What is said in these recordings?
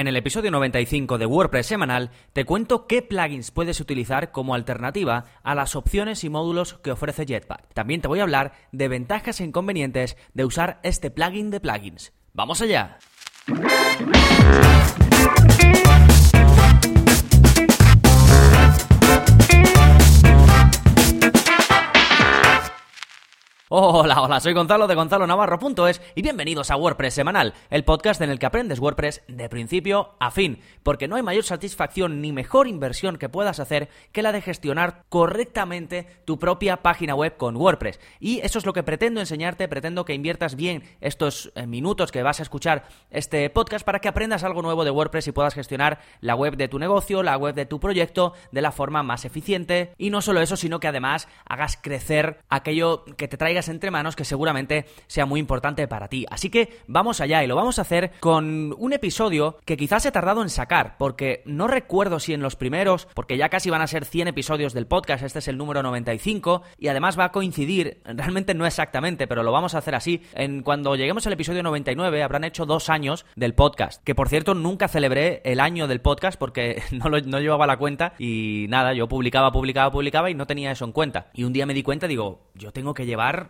En el episodio 95 de WordPress semanal te cuento qué plugins puedes utilizar como alternativa a las opciones y módulos que ofrece Jetpack. También te voy a hablar de ventajas e inconvenientes de usar este plugin de plugins. ¡Vamos allá! Hola, hola, soy Gonzalo de Gonzalo Navarro.es y bienvenidos a WordPress Semanal, el podcast en el que aprendes WordPress de principio a fin, porque no hay mayor satisfacción ni mejor inversión que puedas hacer que la de gestionar correctamente tu propia página web con WordPress. Y eso es lo que pretendo enseñarte, pretendo que inviertas bien estos eh, minutos que vas a escuchar este podcast para que aprendas algo nuevo de WordPress y puedas gestionar la web de tu negocio, la web de tu proyecto de la forma más eficiente. Y no solo eso, sino que además hagas crecer aquello que te traiga entre manos que seguramente sea muy importante para ti. Así que vamos allá y lo vamos a hacer con un episodio que quizás he tardado en sacar, porque no recuerdo si en los primeros, porque ya casi van a ser 100 episodios del podcast, este es el número 95, y además va a coincidir, realmente no exactamente, pero lo vamos a hacer así, en cuando lleguemos al episodio 99 habrán hecho dos años del podcast, que por cierto nunca celebré el año del podcast porque no, lo, no llevaba la cuenta y nada, yo publicaba, publicaba, publicaba y no tenía eso en cuenta. Y un día me di cuenta, digo, yo tengo que llevar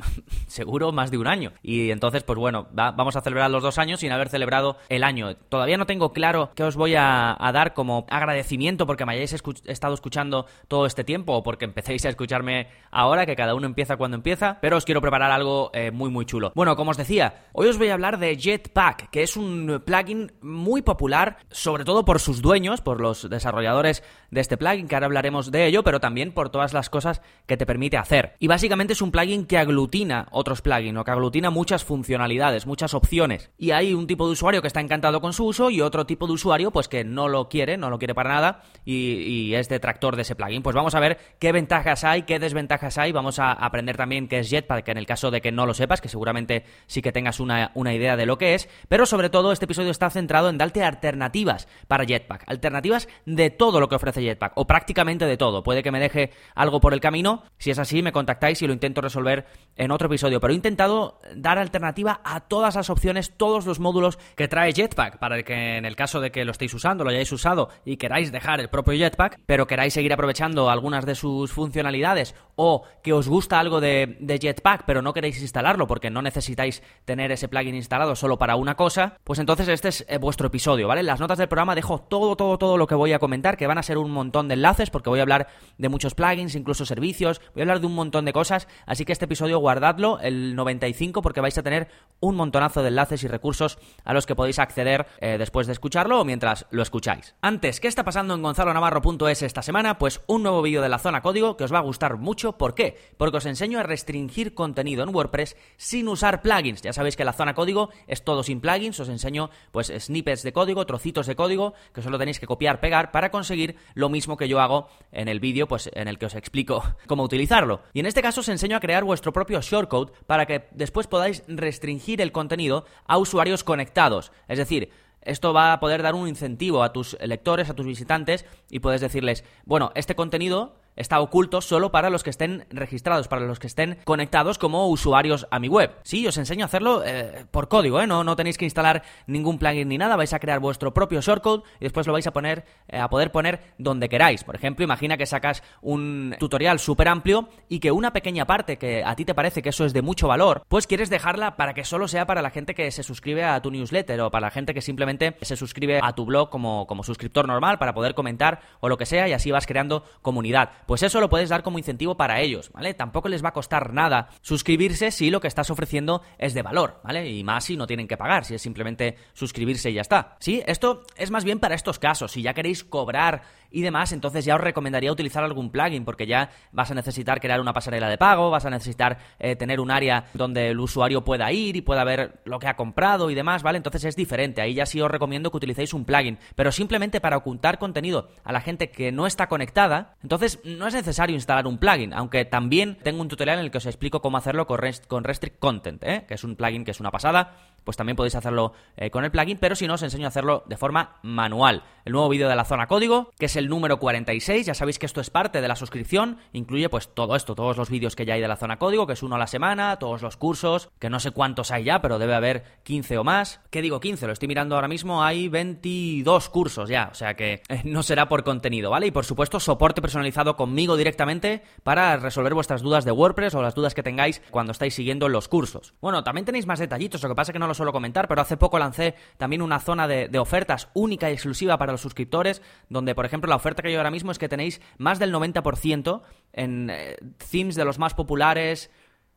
seguro más de un año. Y entonces, pues bueno, vamos a celebrar los dos años sin haber celebrado el año. Todavía no tengo claro qué os voy a, dar como agradecimiento porque me hayáis estado escuchando todo este tiempo o porque empecéis a escucharme ahora, que cada uno empieza cuando empieza, pero os quiero preparar algo eh, muy muy chulo. Bueno, como os decía, hoy os voy a hablar de Jetpack, que es un plugin muy popular, sobre todo por sus dueños, por los desarrolladores de este plugin, que ahora hablaremos de ello, pero también por todas las cosas que te permite hacer. Y básicamente es un plugin que aglutina otros plugins o que aglutina muchas funcionalidades, muchas opciones. Y hay un tipo de usuario que está encantado con su uso y otro tipo de usuario pues que no lo quiere, no lo quiere para nada y, es detractor de ese plugin. Pues vamos a ver qué ventajas hay, qué desventajas hay. Vamos a aprender también qué es Jetpack, en el caso de que no lo sepas, que seguramente sí que tengas una, una idea de lo que es. Pero sobre todo este episodio está centrado en darte alternativas para Jetpack. Alternativas de todo lo que ofrece Jetpack, o prácticamente de todo. Puede que me deje algo por el camino. Si es así, me contactáis y lo intento resolver en otro episodio. Pero he intentado dar alternativa a todas las opciones, todos los módulos que trae Jetpack, para que en el caso de que lo estéis usando, lo hayáis usado y queráis dejar el propio Jetpack, pero queráis seguir aprovechando algunas de sus funcionalidades o que os gusta algo de, de Jetpack, pero no queréis instalarlo porque no necesitáis tener ese plugin instalado solo para una cosa, pues entonces este es eh, vuestro episodio, ¿vale? En las notas del programa dejo todo, todo, todo lo que voy a comentar, que van a ser un montón de enlaces, porque voy a hablar de muchos plugins, incluso servicios, voy a hablar de un montón de cosas, así que este episodio guardadlo, el 95, porque vais a tener un montonazo de enlaces y recursos a los que podéis acceder eh, después de escucharlo o mientras lo escucháis. Antes, ¿qué está pasando en gonzalonavarro.es esta semana? Pues un nuevo vídeo de la zona código que os va a gustar mucho. ¿Por qué? Porque os enseño a restringir contenido en WordPress sin usar plugins. Ya sabéis que la zona código es todo sin plugins, os enseño pues snippets de código, trocitos de código que solo tenéis que copiar, pegar para conseguir lo mismo que yo hago en el vídeo pues en el que os explico cómo utilizarlo. Y en este caso os enseño a crear vuestro propio shortcode para que después podáis restringir el contenido a usuarios conectados. Es decir, esto va a poder dar un incentivo a tus lectores, a tus visitantes, y puedes decirles, bueno, este contenido está oculto solo para los que estén registrados, para los que estén conectados como usuarios a mi web. Sí, os enseño a hacerlo eh, por código, ¿eh? No, no tenéis que instalar ningún plugin ni nada, vais a crear vuestro propio shortcode y después lo vais a poner, eh, a poder poner donde queráis. Por ejemplo, imagina que sacas un tutorial súper amplio y que una pequeña parte que a ti te parece que eso es de mucho valor, pues quieres dejarla para que solo sea para la gente que se suscribe a tu newsletter o para la gente que simplemente se suscribe a tu blog como, como suscriptor normal para poder comentar o lo que sea y así vas creando comunidad pues eso lo puedes dar como incentivo para ellos, ¿vale? Tampoco les va a costar nada suscribirse si lo que estás ofreciendo es de valor, ¿vale? Y más si no tienen que pagar, si es simplemente suscribirse y ya está. Sí, esto es más bien para estos casos, si ya queréis cobrar y demás, entonces ya os recomendaría utilizar algún plugin porque ya vas a necesitar crear una pasarela de pago, vas a necesitar eh, tener un área donde el usuario pueda ir y pueda ver lo que ha comprado y demás, ¿vale? Entonces es diferente, ahí ya sí os recomiendo que utilicéis un plugin, pero simplemente para ocultar contenido a la gente que no está conectada, entonces no es necesario instalar un plugin, aunque también tengo un tutorial en el que os explico cómo hacerlo con, con Restrict Content, ¿eh? que es un plugin que es una pasada, pues también podéis hacerlo eh, con el plugin, pero si no, os enseño a hacerlo de forma manual. El nuevo vídeo de la zona código, que es el número 46, ya sabéis que esto es parte de la suscripción, incluye pues todo esto, todos los vídeos que ya hay de la zona código, que es uno a la semana, todos los cursos, que no sé cuántos hay ya, pero debe haber 15 o más. ¿Qué digo 15? Lo estoy mirando ahora mismo, hay 22 cursos ya, o sea que eh, no será por contenido, ¿vale? Y por supuesto, soporte personalizado conmigo directamente para resolver vuestras dudas de WordPress o las dudas que tengáis cuando estáis siguiendo los cursos. Bueno, también tenéis más detallitos, lo que pasa es que no lo suelo comentar, pero hace poco lancé también una zona de, de ofertas única y exclusiva para los suscriptores, donde por ejemplo la oferta que yo ahora mismo es que tenéis más del 90% en eh, themes de los más populares,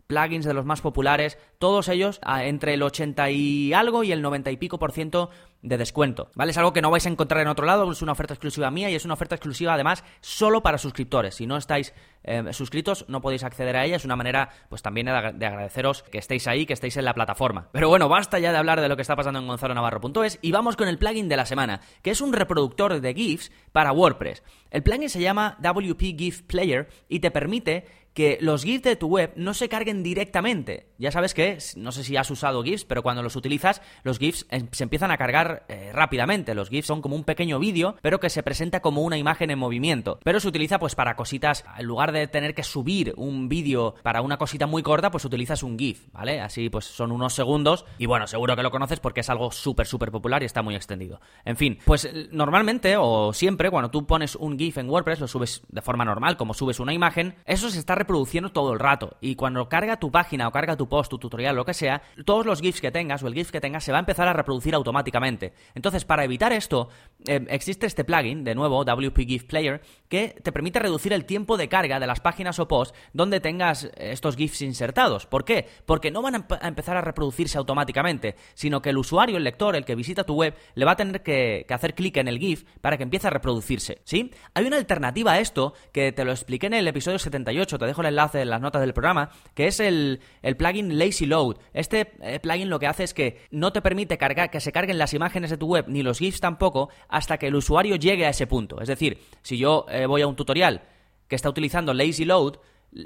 plugins de los más populares, todos ellos entre el 80 y algo y el 90 y pico por ciento de descuento, ¿vale? Es algo que no vais a encontrar en otro lado, es una oferta exclusiva mía y es una oferta exclusiva además solo para suscriptores. Si no estáis eh, suscritos no podéis acceder a ella, es una manera pues también de agradeceros que estéis ahí, que estéis en la plataforma. Pero bueno, basta ya de hablar de lo que está pasando en gonzalonavarro.es y vamos con el plugin de la semana, que es un reproductor de GIFs para WordPress. El plugin se llama WP GIF Player y te permite que los GIFs de tu web no se carguen directamente. Ya sabes que, no sé si has usado GIFs, pero cuando los utilizas, los GIFs em, se empiezan a cargar eh, rápidamente. Los GIFs son como un pequeño vídeo, pero que se presenta como una imagen en movimiento. Pero se utiliza pues para cositas, en lugar de tener que subir un vídeo para una cosita muy corta, pues utilizas un GIF, ¿vale? Así pues son unos segundos y bueno, seguro que lo conoces porque es algo súper, súper popular y está muy extendido. En fin, pues normalmente o siempre cuando tú pones un GIF en WordPress, lo subes de forma normal, como subes una imagen, eso se está reproduciendo todo el rato. Y cuando carga tu página o carga tu post, tu tutorial, lo que sea, todos los GIFs que tengas o el GIF que tengas se va a empezar a reproducir automáticamente. Entonces, para evitar esto, eh, existe este plugin, de nuevo, WP GIF Player, que te permite reducir el tiempo de carga de las páginas o posts donde tengas estos GIFs insertados. ¿Por qué? Porque no van a, empezar a reproducirse automáticamente, sino que el usuario, el lector, el que visita tu web, le va a tener que, hacer clic en el GIF para que empiece a reproducirse. ¿Sí? Hay una alternativa a esto que te lo expliqué en el episodio 78, te dejo el enlace en las notas del programa, que es el, plugin Lazy Load. Este eh, plugin lo que hace es que no te permite cargar, que se carguen las imágenes de tu web, ni los GIFs tampoco, hasta que el usuario llegue a ese punto. Es decir, si yo eh, voy a un tutorial que está utilizando Lazy Load,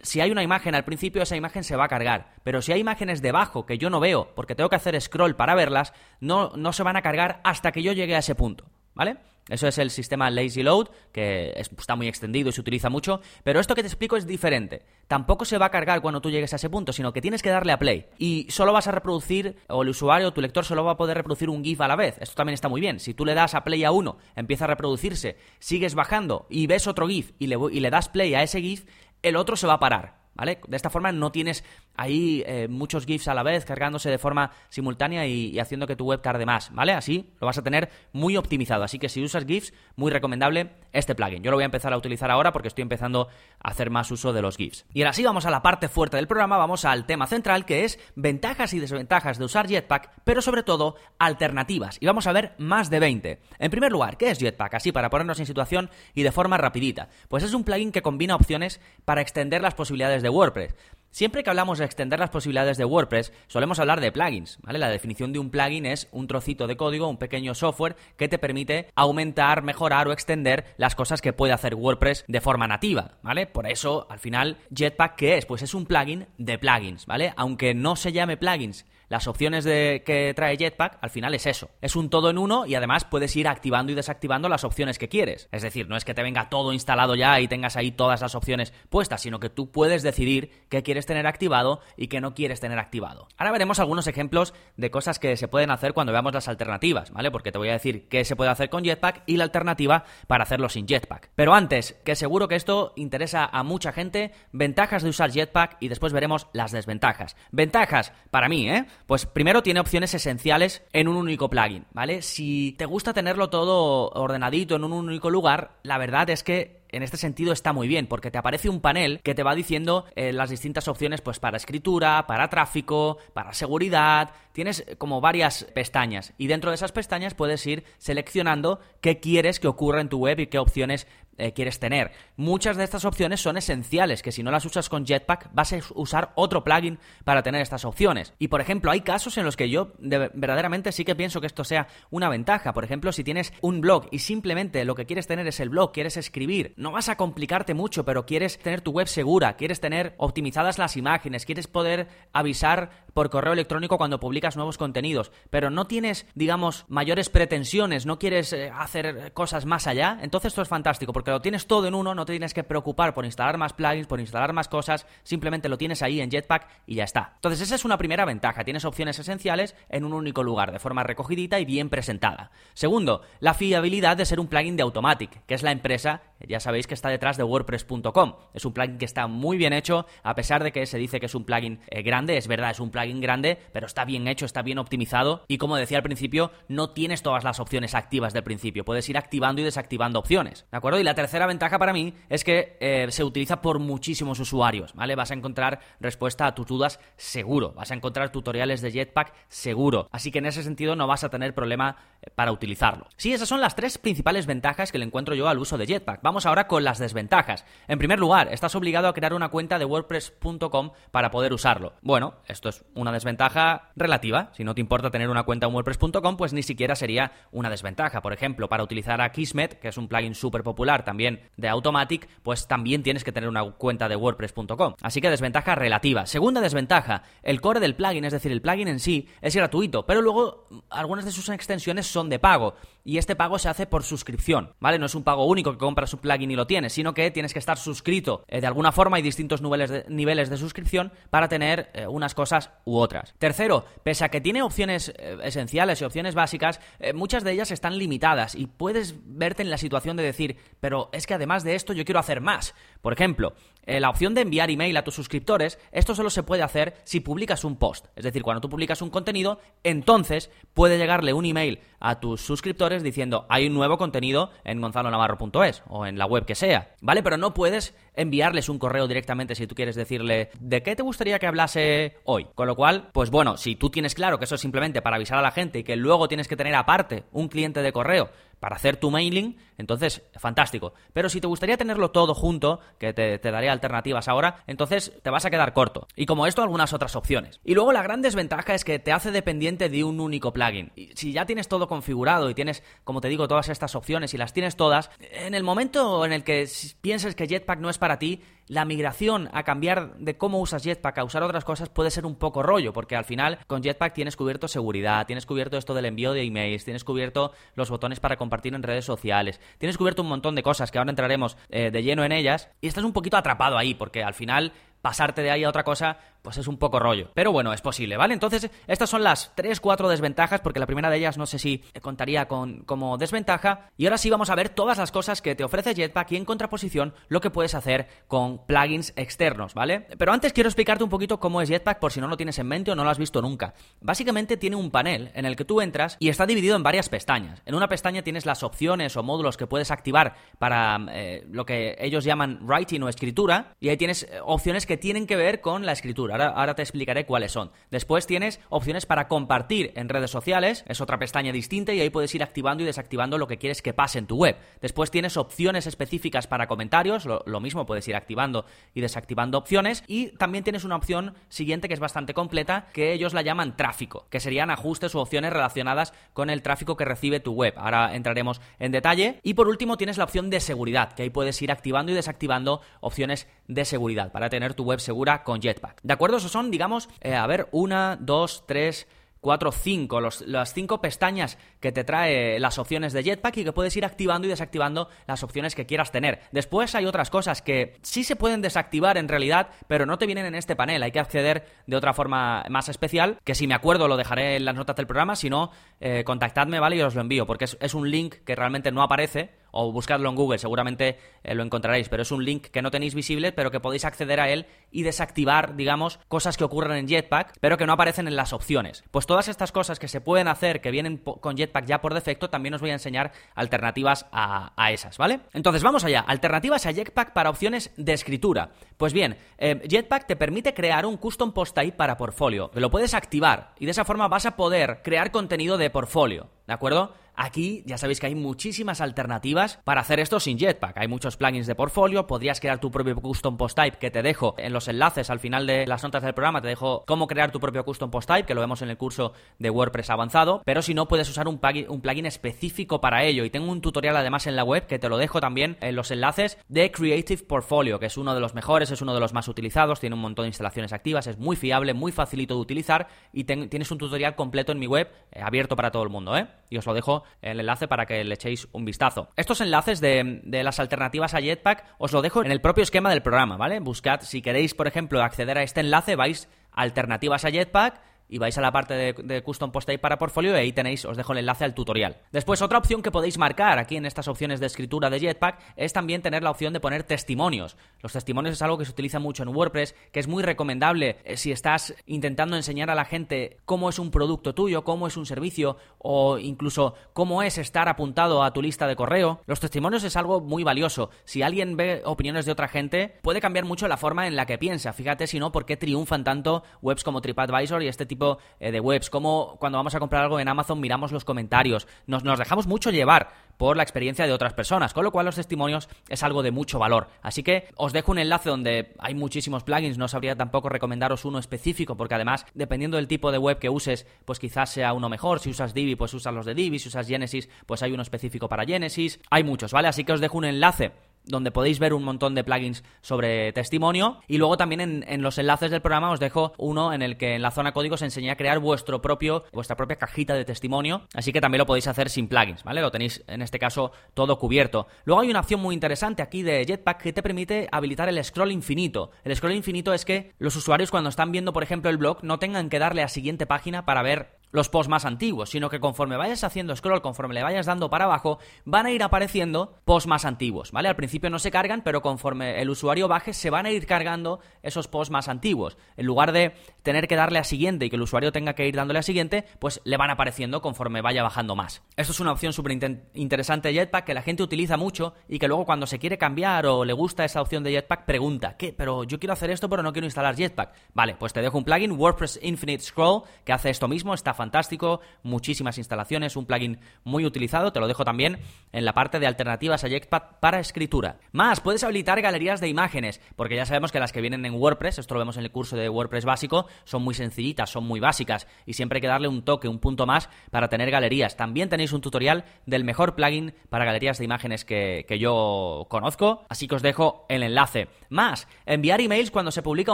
si hay una imagen al principio, esa imagen se va a cargar. Pero si hay imágenes debajo que yo no veo, porque tengo que hacer scroll para verlas, no, no se van a cargar hasta que yo llegue a ese punto. ¿Vale? Eso es el sistema Lazy Load, que está muy extendido y se utiliza mucho, pero esto que te explico es diferente. Tampoco se va a cargar cuando tú llegues a ese punto, sino que tienes que darle a play. Y solo vas a reproducir, o el usuario o tu lector solo va a poder reproducir un GIF a la vez. Esto también está muy bien. Si tú le das a play a uno, empieza a reproducirse, sigues bajando y ves otro GIF y le, y le das play a ese GIF, el otro se va a parar. ¿Vale? De esta forma no tienes ahí eh, muchos GIFs a la vez cargándose de forma simultánea y, haciendo que tu web cargue más, ¿vale? Así lo vas a tener muy optimizado. Así que si usas GIFs, muy recomendable este plugin. Yo lo voy a empezar a utilizar ahora porque estoy empezando a hacer más uso de los GIFs. Y ahora sí, vamos a la parte fuerte del programa, vamos al tema central que es ventajas y desventajas de usar Jetpack, pero sobre todo alternativas. Y vamos a ver más de 20. En primer lugar, ¿qué es Jetpack? Así para ponernos en situación y de forma rapidita. Pues es un plugin que combina opciones para extender las posibilidades de WordPress. Siempre que hablamos de extender las posibilidades de WordPress, solemos hablar de plugins, ¿vale? La definición de un plugin es un trocito de código, un pequeño software que te permite aumentar, mejorar o extender las cosas que puede hacer WordPress de forma nativa, ¿vale? Por eso, al final, Jetpack, ¿qué es? Pues es un plugin de plugins, ¿vale? Aunque no se llame plugins las opciones de, que trae Jetpack al final es eso. Es un todo en uno y además puedes ir activando y desactivando las opciones que quieres. Es decir, no es que te venga todo instalado ya y tengas ahí todas las opciones puestas, sino que tú puedes decidir qué quieres tener activado y qué no quieres tener activado. Ahora veremos algunos ejemplos de cosas que se pueden hacer cuando veamos las alternativas, ¿vale? Porque te voy a decir qué se puede hacer con Jetpack y la alternativa para hacerlo sin Jetpack. Pero antes, que seguro que esto interesa a mucha gente, ventajas de usar Jetpack y después veremos las desventajas. Ventajas, para mí, ¿eh? Pues primero tiene opciones esenciales en un único plugin, ¿vale? Si te gusta tenerlo todo ordenadito en un único lugar, la verdad es que en este sentido está muy bien, porque te aparece un panel que te va diciendo eh, las distintas opciones, pues para escritura, para tráfico, para seguridad. Tienes como varias pestañas y dentro de esas pestañas puedes ir seleccionando qué quieres que ocurra en tu web y qué opciones eh, quieres tener. Muchas de estas opciones son esenciales, que si no las usas con Jetpack vas a usar otro plugin para tener estas opciones. Y por ejemplo, hay casos en los que yo verdaderamente sí que pienso que esto sea una ventaja. Por ejemplo, si tienes un blog y simplemente lo que quieres tener es el blog, quieres escribir, no vas a complicarte mucho, pero quieres tener tu web segura, quieres tener optimizadas las imágenes, quieres poder avisar por correo electrónico cuando publicas nuevos contenidos, pero no tienes, digamos, mayores pretensiones, no quieres eh, hacer cosas más allá, entonces esto es fantástico, porque lo tienes todo en uno, no te tienes que preocupar por instalar más plugins, por instalar más cosas, simplemente lo tienes ahí en Jetpack y ya está. Entonces esa es una primera ventaja, tienes opciones esenciales en un único lugar, de forma recogidita y bien presentada. Segundo, la fiabilidad de ser un plugin de Automatic, que es la empresa, ya sabéis que está detrás de WordPress.com. Es un plugin que está muy bien hecho, a pesar de que se dice que es un plugin eh, grande, es verdad, es un plugin grande, pero está bien hecho, está bien optimizado y como decía al principio, no tienes todas las opciones activas del principio, puedes ir activando y desactivando opciones, ¿de acuerdo? Y la tercera ventaja para mí es que eh, se utiliza por muchísimos usuarios, ¿vale? Vas a encontrar respuesta a tus dudas seguro, vas a encontrar tutoriales de Jetpack seguro, así que en ese sentido no vas a tener problema eh, para utilizarlo. Sí, esas son las tres principales ventajas que le encuentro yo al uso de Jetpack. Vamos ahora con las desventajas. En primer lugar, estás obligado a crear una cuenta de WordPress.com para poder usarlo. Bueno, esto es una desventaja relativa. Si no te importa tener una cuenta en WordPress.com, pues ni siquiera sería una desventaja. Por ejemplo, para utilizar a Kismet, que es un plugin súper popular también de Automatic, pues también tienes que tener una cuenta de WordPress.com. Así que desventaja relativa. Segunda desventaja, el core del plugin, es decir, el plugin en sí, es gratuito, pero luego algunas de sus extensiones son de pago. Y este pago se hace por suscripción, ¿vale? No es un pago único que compras plugin y lo tienes, sino que tienes que estar suscrito eh, de alguna forma. Hay distintos niveles de, niveles de suscripción para tener eh, unas cosas u otras. Tercero, pese a que tiene opciones eh, esenciales y opciones básicas, muchas de ellas están limitadas y puedes verte en la situación de decir, pero es que además de esto yo quiero hacer más. Por ejemplo, eh, la opción de enviar email a tus suscriptores, esto solo se puede hacer si publicas un post. Es decir, cuando tú publicas un contenido, entonces puede llegarle un email a tus suscriptores diciendo hay un nuevo contenido en gonzalonavarro.es o en la web que sea. ¿Vale? Pero no puedes enviarles un correo directamente si tú quieres decirle de qué te gustaría que hablase hoy. Con lo cual, pues bueno, si tú tienes claro que eso es simplemente para avisar a la gente y que luego tienes que tener aparte un cliente de correo para hacer tu mailing, entonces fantástico. Pero si te gustaría tenerlo todo junto, que te, te, daré alternativas ahora, entonces te vas a quedar corto. Y como esto, algunas otras opciones. Y luego la gran desventaja es que te hace dependiente de un único plugin. Y si ya tienes todo configurado y tienes, como te digo, todas estas opciones y las tienes todas, en el momento en el que pienses que Jetpack no es para ti, la migración a cambiar de cómo usas Jetpack a usar otras cosas puede ser un poco rollo, porque al final con Jetpack tienes cubierto seguridad, tienes cubierto esto del envío de emails, tienes cubierto los botones para compartir en redes sociales, tienes cubierto un montón de cosas que ahora entraremos eh, de lleno en ellas y estás un poquito atrapado ahí, porque al final pasarte de ahí a otra cosa, pues es un poco rollo. Pero bueno, es posible, ¿vale? Entonces, estas son las 3, 4 desventajas, porque la primera de ellas no sé si contaría con, como desventaja. Y ahora sí vamos a ver todas las cosas que te ofrece Jetpack y en contraposición lo que puedes hacer con plugins externos, ¿vale? Pero antes quiero explicarte un poquito cómo es Jetpack por si no lo tienes en mente o no lo has visto nunca. Básicamente tiene un panel en el que tú entras y está dividido en varias pestañas. En una pestaña tienes las opciones o módulos que puedes activar para eh, lo que ellos llaman writing o escritura y ahí tienes eh, opciones que tienen que ver con la escritura. Ahora, te explicaré cuáles son. Después tienes opciones para compartir en redes sociales, es otra pestaña distinta y ahí puedes ir activando y desactivando lo que quieres que pase en tu web. Después tienes opciones específicas para comentarios, lo, mismo puedes ir activando y desactivando opciones. Y también tienes una opción siguiente que es bastante completa, que ellos la llaman tráfico, que serían ajustes u opciones relacionadas con el tráfico que recibe tu web. Ahora entraremos en detalle. Y por último tienes la opción de seguridad, que ahí puedes ir activando y desactivando opciones de seguridad para tener tu web segura con Jetpack. ¿De acuerdo? Esos son, digamos, eh, a ver, una, dos, tres, cuatro, cinco, las cinco pestañas que te trae las opciones de Jetpack y que puedes ir activando y desactivando las opciones que quieras tener. Después hay otras cosas que sí se pueden desactivar en realidad, pero no te vienen en este panel. Hay que acceder de otra forma más especial, que si me acuerdo lo dejaré en las notas del programa, si no, eh, contactadme, ¿vale? Y os lo envío, porque es un link que realmente no aparece o buscadlo en Google, seguramente eh, lo encontraréis, pero es un link que no tenéis visible, pero que podéis acceder a él y desactivar, digamos, cosas que ocurren en Jetpack, pero que no aparecen en las opciones. Pues todas estas cosas que se pueden hacer, que vienen con Jetpack ya por defecto, también os voy a enseñar alternativas a, esas, ¿vale? Entonces vamos allá, alternativas a Jetpack para opciones de escritura. Pues bien, eh, Jetpack te permite crear un custom post type para portfolio, que lo puedes activar y de esa forma vas a poder crear contenido de portfolio. ¿De acuerdo? Aquí ya sabéis que hay muchísimas alternativas para hacer esto sin Jetpack. Hay muchos plugins de portfolio, podrías crear tu propio custom post type que te dejo en los enlaces al final de las notas del programa, te dejo cómo crear tu propio custom post type, que lo vemos en el curso de WordPress avanzado, pero si no puedes usar un plugin, específico para ello y tengo un tutorial además en la web que te lo dejo también en los enlaces de Creative Portfolio, que es uno de los mejores, es uno de los más utilizados, tiene un montón de instalaciones activas, es muy fiable, muy facilito de utilizar y tienes un tutorial completo en mi web, eh, abierto para todo el mundo, ¿eh? Y os lo dejo el enlace para que le echéis un vistazo. Estos enlaces de, de, las alternativas a Jetpack os lo dejo en el propio esquema del programa, ¿vale? Buscad, si queréis, por ejemplo, acceder a este enlace, vais a alternativas a Jetpack y vais a la parte de, Custom Post Type para portfolio y ahí tenéis, os dejo el enlace al tutorial. Después, otra opción que podéis marcar aquí en estas opciones de escritura de Jetpack es también tener la opción de poner testimonios. Los testimonios es algo que se utiliza mucho en WordPress, que es muy recomendable eh, si estás intentando enseñar a la gente cómo es un producto tuyo, cómo es un servicio o incluso cómo es estar apuntado a tu lista de correo. Los testimonios es algo muy valioso. Si alguien ve opiniones de otra gente, puede cambiar mucho la forma en la que piensa. Fíjate si no, por qué triunfan tanto webs como TripAdvisor y este tipo eh, de webs, como cuando vamos a comprar algo en Amazon miramos los comentarios, nos, nos dejamos mucho llevar por la experiencia de otras personas, con lo cual los testimonios es algo de mucho valor. Así que os dejo un enlace donde hay muchísimos plugins, no sabría tampoco recomendaros uno específico, porque además, dependiendo del tipo de web que uses, pues quizás sea uno mejor. Si usas Divi, pues usas los de Divi, si usas Genesis, pues hay uno específico para Genesis. Hay muchos, ¿vale? Así que os dejo un enlace donde podéis ver un montón de plugins sobre testimonio. Y luego también en, los enlaces del programa os dejo uno en el que en la zona código os enseñé a crear vuestro propio, vuestra propia cajita de testimonio. Así que también lo podéis hacer sin plugins, ¿vale? Lo tenéis en este caso todo cubierto. Luego hay una opción muy interesante aquí de Jetpack que te permite habilitar el scroll infinito. El scroll infinito es que los usuarios cuando están viendo, por ejemplo, el blog, no tengan que darle a siguiente página para ver los posts más antiguos, sino que conforme vayas haciendo scroll, conforme le vayas dando para abajo, van a ir apareciendo posts más antiguos, ¿vale? Al principio no se cargan, pero conforme el usuario baje, se van a ir cargando esos posts más antiguos. En lugar de tener que darle a siguiente y que el usuario tenga que ir dándole a siguiente, pues le van apareciendo conforme vaya bajando más. Esto es una opción súper interesante de Jetpack que la gente utiliza mucho y que luego cuando se quiere cambiar o le gusta esa opción de Jetpack, pregunta, ¿qué? Pero yo quiero hacer esto, pero no quiero instalar Jetpack. Vale, pues te dejo un plugin, WordPress Infinite Scroll, que hace esto mismo, está fantástico, muchísimas instalaciones, un plugin muy utilizado, te lo dejo también en la parte de alternativas a Jetpack para escritura. Más, puedes habilitar galerías de imágenes, porque ya sabemos que las que vienen en WordPress, esto lo vemos en el curso de WordPress básico, son muy sencillitas, son muy básicas y siempre hay que darle un toque, un punto más para tener galerías. También tenéis un tutorial del mejor plugin para galerías de imágenes que, yo conozco, así que os dejo el enlace. Más, enviar emails cuando se publica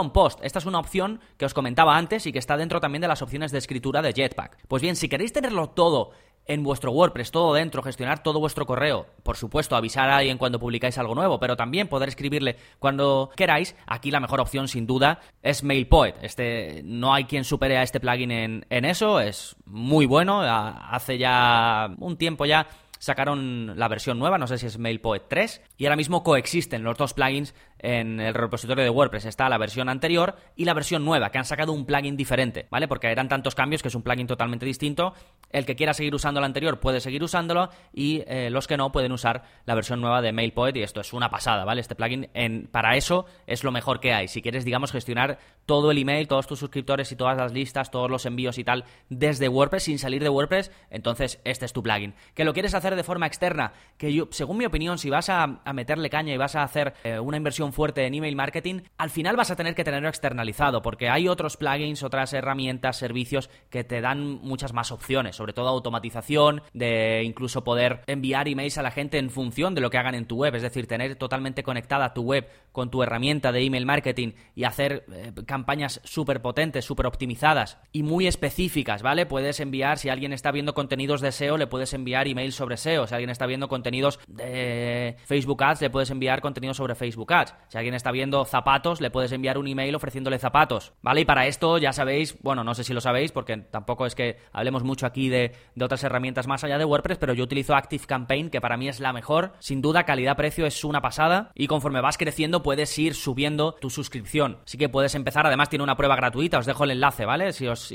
un post. Esta es una opción que os comentaba antes y que está dentro también de las opciones de escritura de Jetpack. Pues bien, si queréis tenerlo todo en vuestro WordPress, todo dentro, gestionar todo vuestro correo, por supuesto, avisar a alguien cuando publicáis algo nuevo, pero también poder escribirle cuando queráis, aquí la mejor opción sin duda es MailPoet. Este, no hay quien supere a este plugin en, en eso, es muy bueno, hace ya un tiempo ya sacaron la versión nueva, no sé si es MailPoet 3, y ahora mismo coexisten los dos plugins en el repositorio de WordPress. Está la versión anterior y la versión nueva, que han sacado un plugin diferente, ¿vale? Porque eran tantos cambios que es un plugin totalmente distinto. El que quiera seguir usando el anterior puede seguir usándolo y eh, los que no pueden usar la versión nueva de MailPoet y esto es una pasada, ¿vale? Este plugin en, para eso es lo mejor que hay. Si quieres, digamos, gestionar todo el email, todos tus suscriptores y todas las listas, todos los envíos y tal desde WordPress sin salir de WordPress, entonces este es tu plugin. Que lo quieres hacer de forma externa, que yo, según mi opinión, si vas a, meterle caña y vas a hacer eh, una inversión fuerte en email marketing, al final vas a tener que tenerlo externalizado, porque hay otros plugins, otras herramientas, servicios que te dan muchas más opciones, sobre todo automatización, de incluso poder enviar emails a la gente en función de lo que hagan en tu web, es decir, tener totalmente conectada tu web con tu herramienta de email marketing y hacer eh, campañas súper potentes, súper optimizadas y muy específicas, ¿vale? Puedes enviar, si alguien está viendo contenidos de SEO, le puedes enviar emails sobre SEO, si alguien está viendo contenidos de Facebook Ads, le puedes enviar contenido sobre Facebook Ads, si alguien está viendo zapatos, le puedes enviar un email ofreciéndole zapatos, ¿vale? Y para esto ya sabéis, bueno, no sé si lo sabéis, porque tampoco es que hablemos mucho aquí de, de otras herramientas más allá de WordPress, pero yo utilizo Active Campaign, que para mí es la mejor, sin duda calidad-precio es una pasada, y conforme vas creciendo puedes ir subiendo tu suscripción, así que puedes empezar, además tiene una prueba gratuita, os dejo el enlace, ¿vale? Si os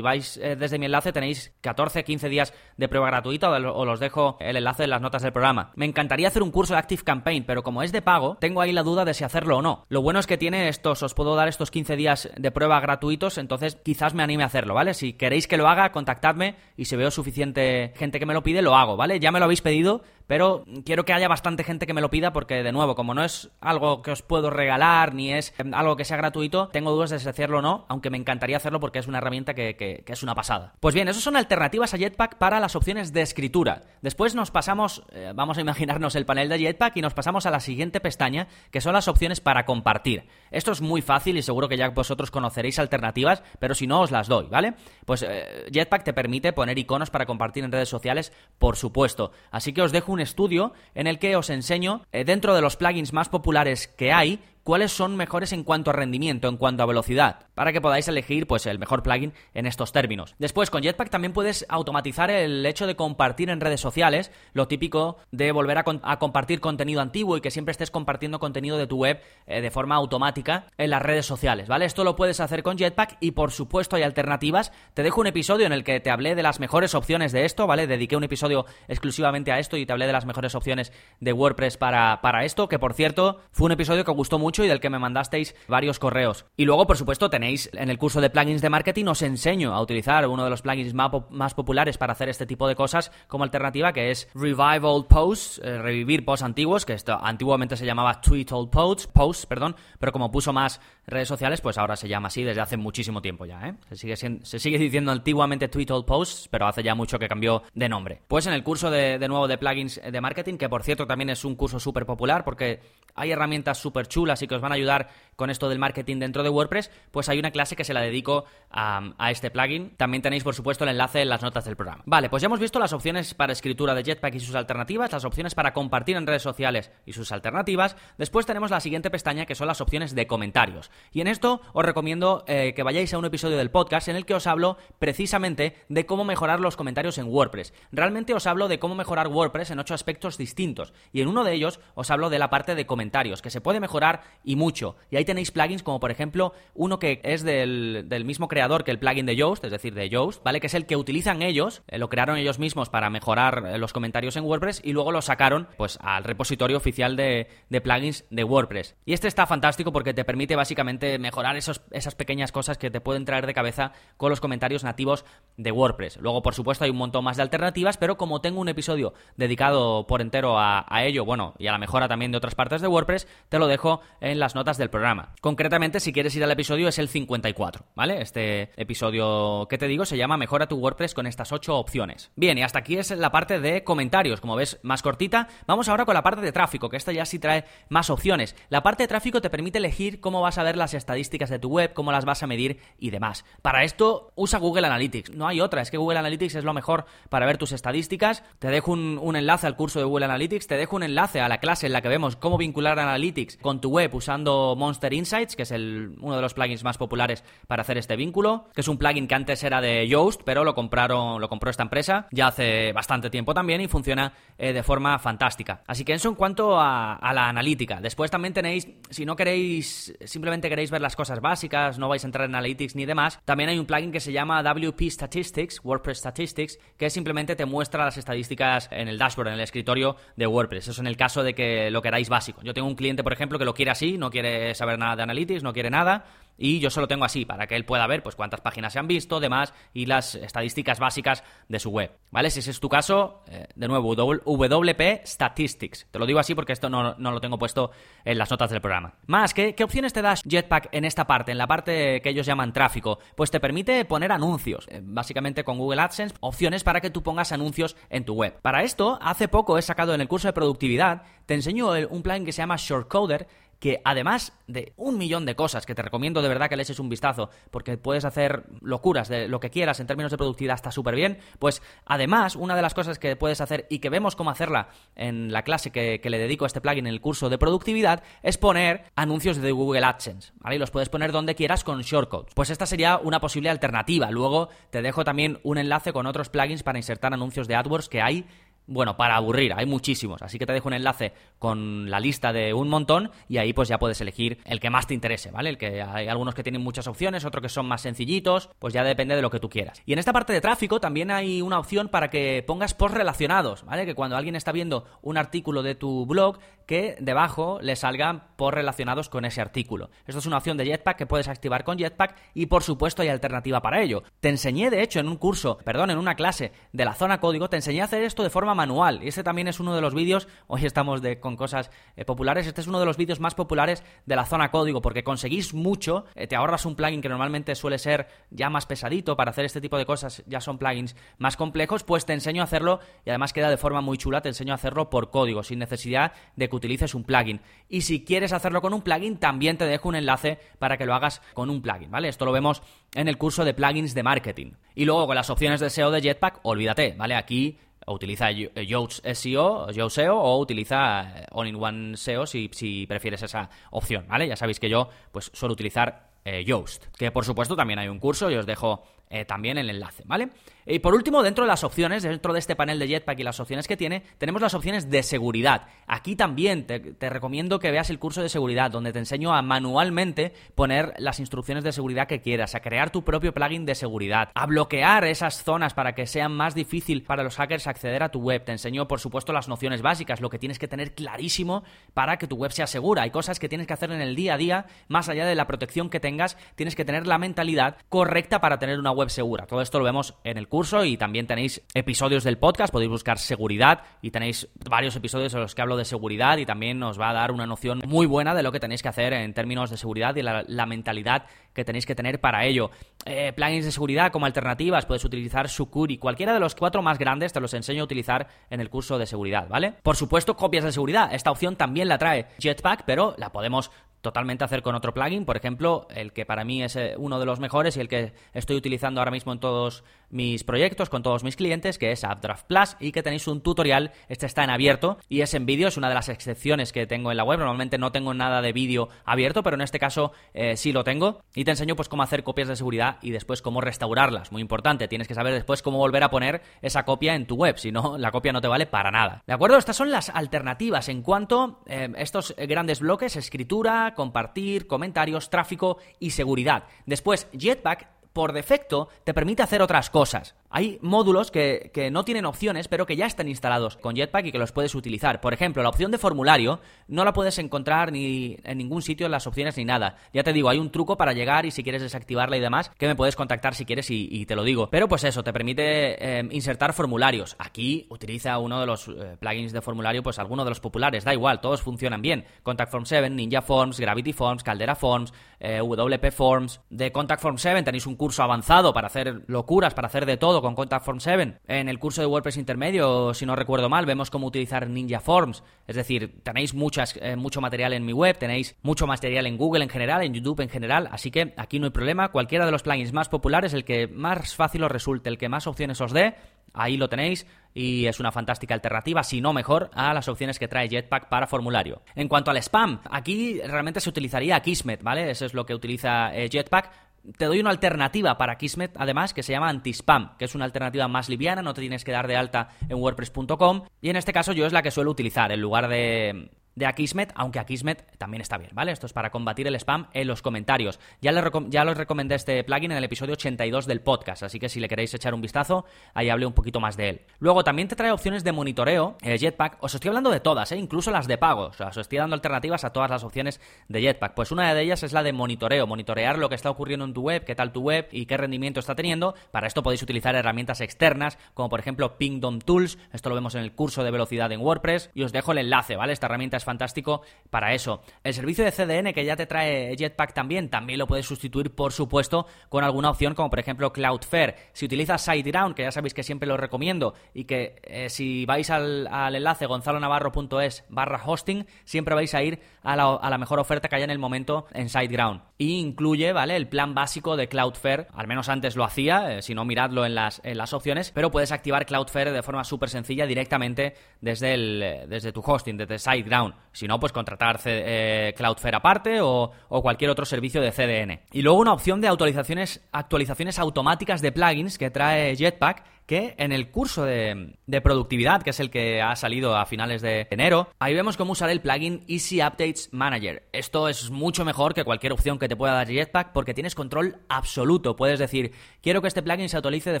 vais eh, desde mi enlace tenéis 14, 15 días de prueba gratuita o, os dejo el enlace en las notas del programa. Me encantaría hacer un curso de Active Campaign, pero como es de pago, tengo ahí la duda duda de si hacerlo o no. Lo bueno es que tiene estos, os puedo dar estos 15 días de prueba gratuitos, entonces quizás me anime a hacerlo, ¿vale? Si queréis que lo haga, contactadme y si veo suficiente gente que me lo pide, lo hago, ¿vale? Ya me lo habéis pedido, pero quiero que haya bastante gente que me lo pida porque, de nuevo, como no es algo que os puedo regalar ni es em, algo que sea gratuito, tengo dudas de si hacerlo o no, aunque me encantaría hacerlo porque es una herramienta que, es una pasada. Pues bien, esas son alternativas a Jetpack para las opciones de escritura. Después nos pasamos, eh, vamos a imaginarnos el panel de Jetpack y nos pasamos a la siguiente pestaña, que son las opciones para compartir. Esto es muy fácil y seguro que ya vosotros conoceréis alternativas, pero si no os las doy, ¿vale? Pues eh, Jetpack te permite poner iconos para compartir en redes sociales, por supuesto. Así que os dejo un estudio en el que os enseño, eh, dentro de los plugins más populares que hay, cuáles son mejores en cuanto a rendimiento, en cuanto a velocidad, para que podáis elegir pues el mejor plugin en estos términos. Después con Jetpack también puedes automatizar el hecho de compartir en redes sociales, lo típico de volver a, compartir contenido antiguo y que siempre estés compartiendo contenido de tu web eh, de forma automática en las redes sociales, ¿vale? Esto lo puedes hacer con Jetpack y por supuesto hay alternativas. Te dejo un episodio en el que te hablé de las mejores opciones de esto, ¿vale? Dediqué un episodio exclusivamente a esto y te hablé de las mejores opciones de WordPress para, para esto, que por cierto fue un episodio que gustó mucho y del que me mandasteis varios correos. Y luego, por supuesto, tenéis en el curso de plugins de marketing, os enseño a utilizar uno de los plugins más, populares para hacer este tipo de cosas como alternativa, que es Revive Old Posts, eh, revivir posts antiguos, que esto antiguamente se llamaba Tweet Old Posts, posts, perdón, pero como puso más redes sociales, pues ahora se llama así desde hace muchísimo tiempo ya, ¿eh? Se sigue, se sigue diciendo antiguamente Tweet Old Posts, pero hace ya mucho que cambió de nombre. Pues en el curso de, nuevo de plugins de marketing, que por cierto también es un curso súper popular porque hay herramientas súper chulas y que os van a ayudar con esto del marketing dentro de WordPress, pues hay una clase que se la dedico a, este plugin. También tenéis, por supuesto, el enlace en las notas del programa. Vale, pues ya hemos visto las opciones para escritura de Jetpack y sus alternativas, las opciones para compartir en redes sociales y sus alternativas. Después tenemos la siguiente pestaña que son las opciones de comentarios. Y en esto os recomiendo eh, que vayáis a un episodio del podcast en el que os hablo precisamente de cómo mejorar los comentarios en WordPress. Realmente os hablo de cómo mejorar WordPress en ocho aspectos distintos. Y en uno de ellos os hablo de la parte de comentarios, que se puede mejorar y mucho. Y ahí tenéis plugins como por ejemplo uno que es del, mismo creador que el plugin de Yoast, es decir, de Yoast, ¿vale? Que es el que utilizan ellos, eh, lo crearon ellos mismos para mejorar eh, los comentarios en WordPress y luego lo sacaron pues al repositorio oficial de, plugins de WordPress. Y este está fantástico porque te permite básicamente mejorar esos, esas pequeñas cosas que te pueden traer de cabeza con los comentarios nativos de WordPress. Luego, por supuesto, hay un montón más de alternativas, pero como tengo un episodio dedicado por entero a, a ello, bueno, y a la mejora también de otras partes de WordPress, te lo dejo en las notas del programa. Concretamente, si quieres ir al episodio, es el 54, ¿vale? Este episodio que te digo se llama Mejora tu WordPress con estas 8 opciones. Bien, y hasta aquí es la parte de comentarios, como ves, más cortita. Vamos ahora con la parte de tráfico, que esta ya sí trae más opciones. La parte de tráfico te permite elegir cómo vas a ver las estadísticas de tu web, cómo las vas a medir y demás. Para esto, usa Google Analytics. No hay otra, es que Google Analytics es lo mejor para ver tus estadísticas. Te dejo un, un enlace al curso de Google Analytics, te dejo un enlace a la clase en la que vemos cómo vincular Analytics con tu web usando Monster Insights, que es el, uno de los plugins más populares para hacer este vínculo, que es un plugin que antes era de Yoast, pero lo compraron, lo compró esta empresa ya hace bastante tiempo también y funciona eh, de forma fantástica. Así que eso en cuanto a, la analítica. Después también tenéis, si no queréis, simplemente queréis ver las cosas básicas, no vais a entrar en Analytics ni demás, también hay un plugin que se llama WP Statistics, WordPress Statistics, que simplemente te muestra las estadísticas en el dashboard, en el escritorio de WordPress. Eso en el caso de que lo queráis básico. Yo tengo un cliente, por ejemplo, que lo quiere así, no quiere saber nada de Analytics, no quiere nada, y yo solo tengo así para que él pueda ver pues cuántas páginas se han visto, demás y las estadísticas básicas de su web, ¿vale? Si ese es tu caso, eh, de nuevo, WP Statistics. Te lo digo así porque esto no, lo tengo puesto en las notas del programa. Más, ¿qué, ¿qué, opciones te das Jetpack en esta parte, en la parte que ellos llaman tráfico? Pues te permite poner anuncios, eh, básicamente con Google AdSense, opciones para que tú pongas anuncios en tu web. Para esto, hace poco he sacado en el curso de productividad, te enseño un plugin que se llama Shortcoder, que además de un millón de cosas que te recomiendo de verdad que le eches un vistazo, porque puedes hacer locuras de lo que quieras en términos de productividad, está súper bien, pues además una de las cosas que puedes hacer y que vemos cómo hacerla en la clase que, le dedico a este plugin en el curso de productividad es poner anuncios de Google AdSense, ¿vale? Y los puedes poner donde quieras con shortcodes. Pues esta sería una posible alternativa. Luego te dejo también un enlace con otros plugins para insertar anuncios de AdWords que hay bueno, para aburrir, hay muchísimos, así que te dejo un enlace con la lista de un montón y ahí pues ya puedes elegir el que más te interese, ¿vale? El que hay algunos que tienen muchas opciones, otros que son más sencillitos, pues ya depende de lo que tú quieras. Y en esta parte de tráfico también hay una opción para que pongas post relacionados, ¿vale? Que cuando alguien está viendo un artículo de tu blog, que debajo le salgan post relacionados con ese artículo. Esto es una opción de Jetpack que puedes activar con Jetpack y por supuesto hay alternativa para ello. Te enseñé de hecho en un curso, perdón, en una clase de la zona código, te enseñé a hacer esto de forma manual. Y este también es uno de los vídeos, hoy estamos con cosas eh, populares, este es uno de los vídeos más populares de la zona código, porque conseguís mucho, eh, te ahorras un plugin que normalmente suele ser ya más pesadito para hacer este tipo de cosas, ya son plugins más complejos, pues te enseño a hacerlo y además queda de forma muy chula, te enseño a hacerlo por código, sin necesidad de que utilices un plugin. Y si quieres hacerlo con un plugin, también te dejo un enlace para que lo hagas con un plugin, ¿vale? Esto lo vemos en el curso de plugins de marketing. Y luego con las opciones de SEO de Jetpack, olvídate, ¿vale? Aquí utiliza Yoast SEO, SEO o utiliza eh, All-in-One SEO si, si, prefieres esa opción, ¿vale? Ya sabéis que yo pues suelo utilizar eh, Yoast, que por supuesto también hay un curso y os dejo eh, también el enlace, ¿vale? Y por último, dentro de las opciones, dentro de este panel de Jetpack y las opciones que tiene, tenemos las opciones de seguridad. Aquí también te, recomiendo que veas el curso de seguridad, donde te enseño a manualmente poner las instrucciones de seguridad que quieras, a crear tu propio plugin de seguridad, a bloquear esas zonas para que sea más difícil para los hackers acceder a tu web. Te enseño, por supuesto, las nociones básicas, lo que tienes que tener clarísimo para que tu web sea segura. Hay cosas que tienes que hacer en el día a día, más allá de la protección que tengas, tienes que tener la mentalidad correcta para tener una web segura. Todo esto lo vemos en el curso y también tenéis episodios del podcast, podéis buscar seguridad y tenéis varios episodios en los que hablo de seguridad y también os va a dar una noción muy buena de lo que tenéis que hacer en términos de seguridad y la, mentalidad que tenéis que tener para ello. Eh, plugins de seguridad como alternativas, puedes utilizar Sucuri, cualquiera de los cuatro más grandes te los enseño a utilizar en el curso de seguridad, ¿vale? Por supuesto, copias de seguridad, esta opción también la trae Jetpack, pero la podemos totalmente hacer con otro plugin, por ejemplo, el que para mí es eh, uno de los mejores y el que estoy utilizando ahora mismo en todos mis proyectos, con todos mis clientes, que es AppDraft Plus y que tenéis un tutorial, este está en abierto y es en vídeo, es una de las excepciones que tengo en la web, normalmente no tengo nada de vídeo abierto, pero en este caso eh, sí lo tengo y te enseño pues cómo hacer copias de seguridad y después cómo restaurarlas, muy importante, tienes que saber después cómo volver a poner esa copia en tu web, si no la copia no te vale para nada. ¿De acuerdo? Estas son las alternativas en cuanto a eh, estos grandes bloques, escritura, compartir, comentarios, tráfico y seguridad. Después, Jetpack por defecto te permite hacer otras cosas. Hay módulos que, que, no tienen opciones, pero que ya están instalados con Jetpack y que los puedes utilizar. Por ejemplo, la opción de formulario no la puedes encontrar ni en ningún sitio en las opciones ni nada. Ya te digo, hay un truco para llegar y si quieres desactivarla y demás, que me puedes contactar si quieres y, te lo digo. Pero pues eso, te permite eh, insertar formularios. Aquí utiliza uno de los eh, plugins de formulario, pues alguno de los populares, da igual, todos funcionan bien. Contact Form 7, Ninja Forms, Gravity Forms, Caldera Forms, eh, WP Forms. De Contact Form 7 tenéis un curso avanzado para hacer locuras, para hacer de todo con Contact Form 7. En el curso de WordPress intermedio, si no recuerdo mal, vemos cómo utilizar Ninja Forms. Es decir, tenéis eh, mucho material en mi web, tenéis mucho material en Google en general, en YouTube en general, así que aquí no hay problema. Cualquiera de los plugins más populares, el que más fácil os resulte, el que más opciones os dé, ahí lo tenéis y es una fantástica alternativa, si no mejor, a las opciones que trae Jetpack para formulario. En cuanto al spam, aquí realmente se utilizaría Kismet, ¿vale? Eso es lo que utiliza eh, Jetpack te doy una alternativa para Kismet, además, que se llama Anti-Spam, que es una alternativa más liviana, no te tienes que dar de alta en WordPress.com. Y en este caso yo es la que suelo utilizar, en lugar de, de Akismet, aunque Akismet también está bien, ¿vale? Esto es para combatir el spam en los comentarios. Ya, le ya recomendé este plugin en el episodio 82 del podcast, así que si le queréis echar un vistazo, ahí hablé un poquito más de él. Luego también te trae opciones de monitoreo, eh, Jetpack. Os estoy hablando de todas, ¿eh? incluso las de pago. O sea, os estoy dando alternativas a todas las opciones de Jetpack. Pues una de ellas es la de monitoreo, monitorear lo que está ocurriendo en tu web, qué tal tu web y qué rendimiento está teniendo. Para esto podéis utilizar herramientas externas, como por ejemplo Pingdom Tools. Esto lo vemos en el curso de velocidad en WordPress. Y os dejo el enlace, ¿vale? Esta herramienta es fantástico para eso. El servicio de CDN que ya te trae Jetpack también, también lo puedes sustituir, por supuesto, con alguna opción como por ejemplo Cloudflare. Si utilizas SiteGround, que ya sabéis que siempre lo recomiendo, y que eh, si vais al, al enlace gonzalonavarro.es barra hosting, siempre vais a ir a la, a la, mejor oferta que haya en el momento en SiteGround. Y incluye, ¿vale? El plan básico de Cloudflare, al menos antes lo hacía, eh, si no miradlo en las, en las opciones, pero puedes activar Cloudflare de forma súper sencilla directamente desde, el, desde tu hosting, desde SiteGround. Si no, pues contratar eh, Cloudflare aparte o, o, cualquier otro servicio de CDN. Y luego una opción de actualizaciones, actualizaciones automáticas de plugins que trae Jetpack que en el curso de, productividad, que es el que ha salido a finales de enero, ahí vemos cómo usar el plugin Easy Updates Manager. Esto es mucho mejor que cualquier opción que te pueda dar Jetpack porque tienes control absoluto. Puedes decir, quiero que este plugin se actualice de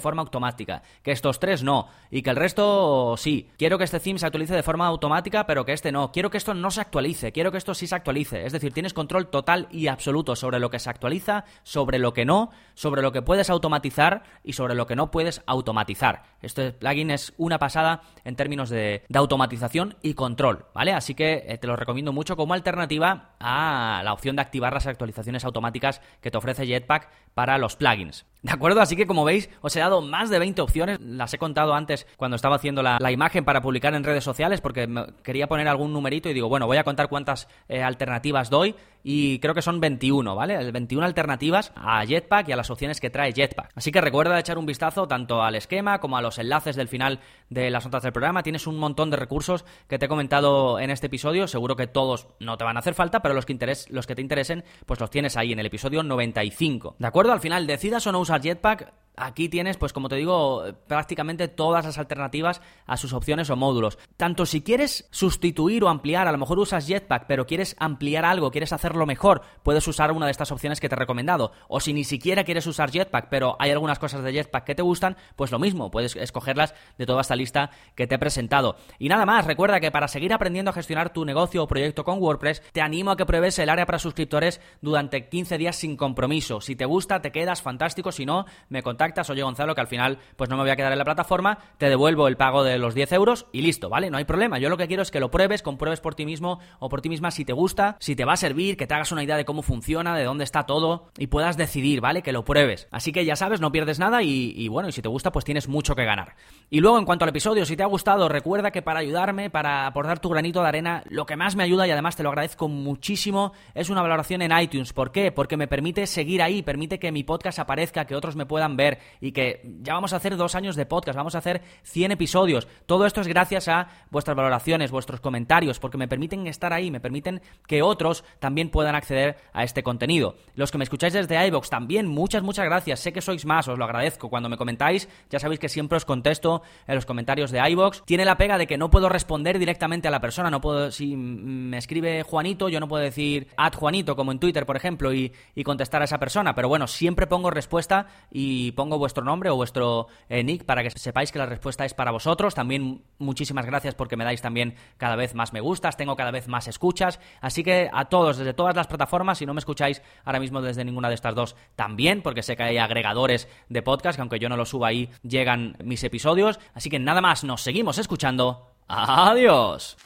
forma automática, que estos tres no, y que el resto sí. Quiero que este theme se actualice de forma automática, pero que este no. Quiero que esto no se actualice, quiero que esto sí se actualice. Es decir, tienes control total y absoluto sobre lo que se actualiza, sobre lo que no, sobre lo que puedes automatizar y sobre lo que no puedes automatizar. Este plugin es una pasada en términos de, automatización y control, ¿vale? Así que eh, te lo recomiendo mucho como alternativa a la opción de activar las actualizaciones automáticas que te ofrece Jetpack para los plugins. ¿De acuerdo? Así que como veis, os he dado más de 20 opciones. Las he contado antes cuando estaba haciendo la, imagen para publicar en redes sociales porque quería poner algún numerito y digo, bueno, voy a contar cuántas eh, alternativas doy y creo que son 21, ¿vale? 21 alternativas a Jetpack y a las opciones que trae Jetpack. Así que recuerda echar un vistazo tanto al esquema como a los enlaces del final de las notas del programa. Tienes un montón de recursos que te he comentado en este episodio. Seguro que todos no te van a hacer falta, pero los que, los que te interesen, pues los tienes ahí en el episodio 95. ¿De acuerdo? Al final, decidas o no usar Jetpack, Aquí tienes, pues como te digo, prácticamente todas las alternativas a sus opciones o módulos. Tanto si quieres sustituir o ampliar, a lo mejor usas Jetpack, pero quieres ampliar algo, quieres hacerlo mejor, puedes usar una de estas opciones que te he recomendado. O si ni siquiera quieres usar Jetpack, pero hay algunas cosas de Jetpack que te gustan, pues lo mismo, puedes escogerlas de toda esta lista que te he presentado. Y nada más, recuerda que para seguir aprendiendo a gestionar tu negocio o proyecto con WordPress, te animo a que pruebes el área para suscriptores durante 15 días sin compromiso. Si te gusta, te quedas fantástico, si no, me contactas oye Gonzalo, que al final pues no me voy a quedar en la plataforma, te devuelvo el pago de los 10 euros y listo, ¿vale? No hay problema. Yo lo que quiero es que lo pruebes, compruebes por ti mismo o por ti misma si te gusta, si te va a servir, que te hagas una idea de cómo funciona, de dónde está todo y puedas decidir, ¿vale? Que lo pruebes. Así que ya sabes, no pierdes nada y, y bueno, y si te gusta, pues tienes mucho que ganar. Y luego, en cuanto al episodio, si te ha gustado, recuerda que para ayudarme, para aportar tu granito de arena, lo que más me ayuda y además te lo agradezco muchísimo es una valoración en iTunes. ¿Por qué? Porque me permite seguir ahí, permite que mi podcast aparezca, que otros me puedan ver y que ya vamos a hacer dos años de podcast, vamos a hacer 100 episodios. Todo esto es gracias a vuestras valoraciones, vuestros comentarios, porque me permiten estar ahí, me permiten que otros también puedan acceder a este contenido. Los que me escucháis desde iVoox también, muchas, muchas gracias. Sé que sois más, os lo agradezco. Cuando me comentáis, ya sabéis que siempre os contesto en los comentarios de iVoox. Tiene la pega de que no puedo responder directamente a la persona, no puedo, si me escribe Juanito, yo no puedo decir ad Juanito, como en Twitter, por ejemplo, y, y contestar a esa persona, pero bueno, siempre pongo respuesta y pongo vuestro nombre o vuestro eh, nick para que sepáis que la respuesta es para vosotros. También muchísimas gracias porque me dais también cada vez más me gustas, tengo cada vez más escuchas. Así que a todos, desde todas las plataformas, si no me escucháis ahora mismo desde ninguna de estas dos, también, porque sé que hay agregadores de podcast, que aunque yo no lo suba ahí, llegan mis episodios. Así que nada más, nos seguimos escuchando. Adiós.